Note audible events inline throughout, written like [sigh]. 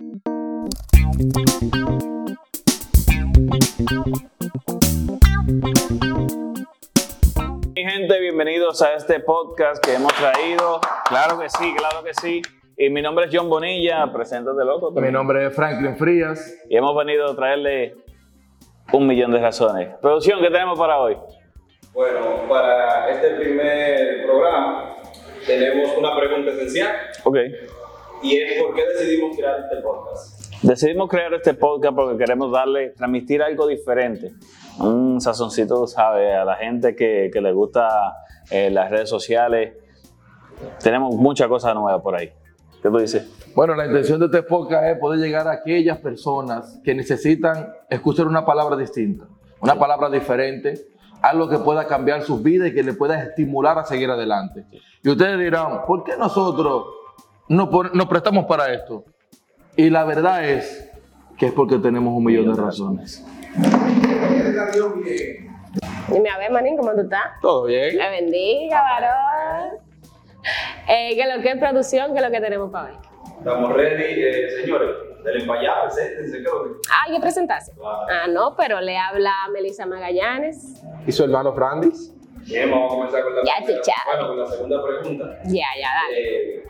Mi gente, bienvenidos a este podcast que hemos traído. Claro que sí, claro que sí. Y mi nombre es John Bonilla, preséntate loco. Mi nombre es Franklin Frías. Y hemos venido a traerle un millón de razones. Producción, ¿qué tenemos para hoy? Bueno, para este primer programa tenemos una pregunta esencial Ok. Y es ¿por qué decidimos crear este podcast? Decidimos crear este podcast porque queremos darle, transmitir algo diferente. Un sazoncito, ¿sabes? A la gente que, que le gusta eh, las redes sociales. Tenemos muchas cosas nuevas por ahí. ¿Qué tú dices? Bueno, la intención de este podcast es poder llegar a aquellas personas que necesitan escuchar una palabra distinta, una palabra diferente, algo que pueda cambiar sus vidas y que le pueda estimular a seguir adelante. Y ustedes dirán, ¿por qué nosotros no pon- nos prestamos para esto? Y la verdad es que es porque tenemos un millón de razones. Dime a ver, manín, ¿cómo tú estás? ¿Todo bien? Me bendiga, varón. Eh, ¿Qué es lo que es producción? ¿Qué es lo que tenemos para hoy? Estamos ready, eh, señores. Del empallado, preséntense, ¿qué es lo que- Ah, ¿hay que presentarse? Claro. Ah, no, pero le habla Melissa Magallanes. ¿Y su hermano Frandis? Bien, vamos a comenzar con la, Ya, primera- bueno, con la segunda pregunta. Ya, ya, dale. Eh,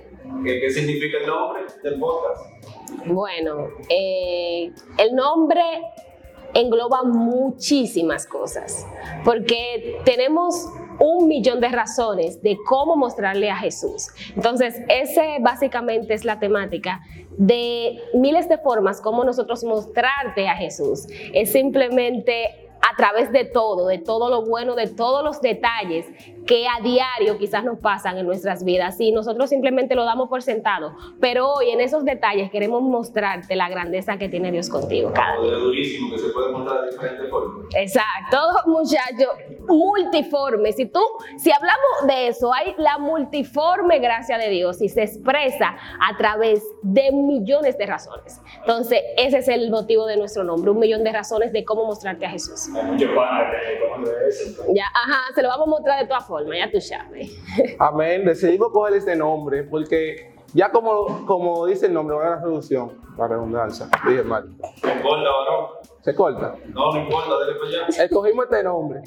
¿qué, significa el nombre del podcast? Bueno, eh, el nombre engloba muchísimas cosas, porque tenemos un millón de razones de cómo mostrarle a Jesús. Entonces, ese básicamente es la temática de miles de formas como nosotros mostrarte a Jesús. Es simplemente a través de todo, de todo lo bueno, de todos los detalles que a diario quizás nos pasan en nuestras vidas y nosotros simplemente lo damos por sentado. Pero hoy en esos detalles queremos mostrarte la grandeza que tiene Dios contigo cada día. Durísimo que se puede mostrar de diferentes formas. Exacto, muchachos, multiforme. Si tú, si hablamos de eso, hay la multiforme gracia de Dios y se expresa a través de millones de razones. Entonces, ese es el motivo de nuestro nombre, un millón de razones de cómo mostrarte a Jesús. Hay muchos panas que eso. Ya, ajá, se lo vamos a mostrar de todas formas, ya tú sabes. Amén. Decidimos coger este nombre porque ya como, como dice el nombre, va a la reducción, la redundancia, dije mal. No importa, varón. Se corta. No, no importa, dale para allá. Escogimos este nombre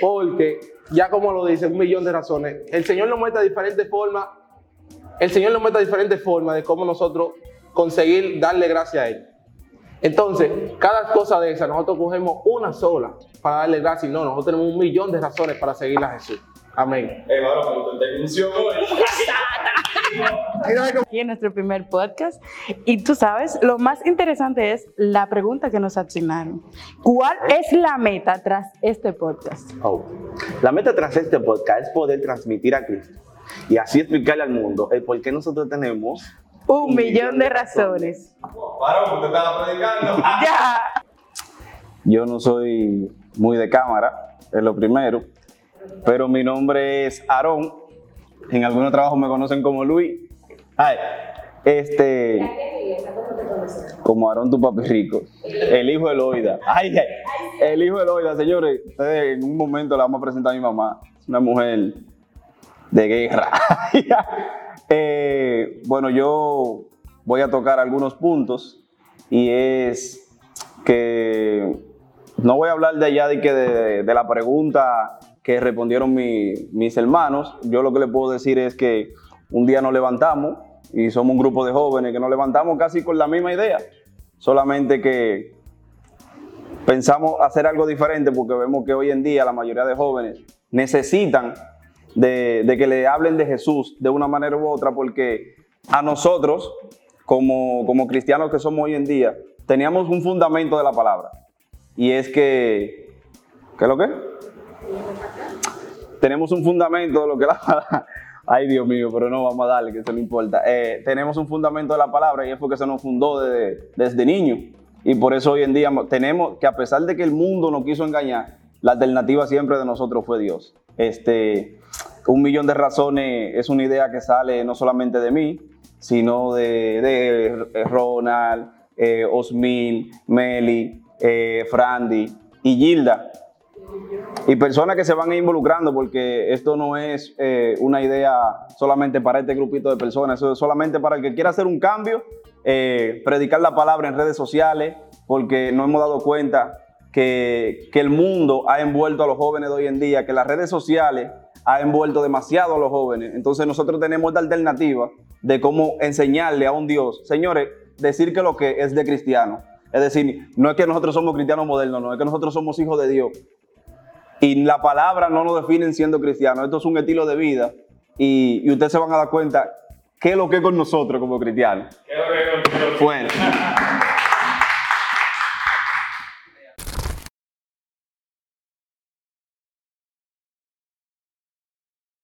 porque ya como lo dice, un millón de razones. El Señor nos muestra diferentes formas, el Señor nos muestra diferentes formas de cómo nosotros conseguir darle gracia a Él. Entonces, cada cosa de esa, nosotros cogemos una sola para darle gracia y no, nosotros tenemos un millón de razones para seguir a Jesús. Amén. Eh, aquí en nuestro primer podcast. Y tú sabes, lo más interesante es la pregunta que nos asignaron. ¿Cuál es la meta tras este podcast? Oh. La meta tras este podcast es poder transmitir a Cristo y así explicarle al mundo el por qué nosotros tenemos Un millón de razones. Varón, usted estaba predicando. [laughs] Ya. Yo no soy muy de cámara, es lo primero. Pero mi nombre es Aarón. En algunos trabajos me conocen como Luis. Ay, este. Como Aarón tu papi rico. El hijo de Loida. Ay, ay. El hijo de Loida, señores. Ustedes en un momento le vamos a presentar a mi mamá. Es una mujer de guerra. [laughs] Eh, bueno, yo voy a tocar algunos puntos y es que no voy a hablar de allá de, que de, la pregunta que respondieron mi- mis hermanos. Yo lo que les puedo decir es que un día nos levantamos y somos un grupo de jóvenes que nos levantamos casi con la misma idea, solamente que pensamos hacer algo diferente porque vemos que hoy en día la mayoría de jóvenes necesitan de, de que le hablen de Jesús de una manera u otra porque a nosotros, como, como cristianos que somos hoy en día, teníamos un fundamento de la palabra. Y es que, ¿qué es lo que? Tenemos un fundamento de lo que la palabra... [laughs] Ay, Dios mío, pero no vamos a darle, que eso no importa. Eh, tenemos un fundamento de la palabra y es porque se nos fundó desde, desde niño. Y por eso hoy en día tenemos que, a pesar de que el mundo nos quiso engañar, la alternativa siempre de nosotros fue Dios. Este, un millón de razones es una idea que sale no solamente de mí, sino de, de Ronald, eh, Osmil, Meli, eh, Frandy y Gilda. Y personas que se van involucrando porque esto no es eh, una idea solamente para este grupito de personas, eso es solamente para el que quiera hacer un cambio eh, predicar la palabra en redes sociales, porque nos hemos dado cuenta que, que el mundo ha envuelto a los jóvenes de hoy en día, que las redes sociales ha envuelto demasiado a los jóvenes. Entonces nosotros tenemos esta alternativa de cómo enseñarle a un Dios. Señores, decir que lo que es de cristiano. Es decir, no es que nosotros somos cristianos modernos, no, es que nosotros somos hijos de Dios. Y la palabra no nos definen siendo cristianos. Esto es un estilo de vida. Y, y ustedes se van a dar cuenta qué es lo que es con nosotros como cristianos. Que- Fuerte.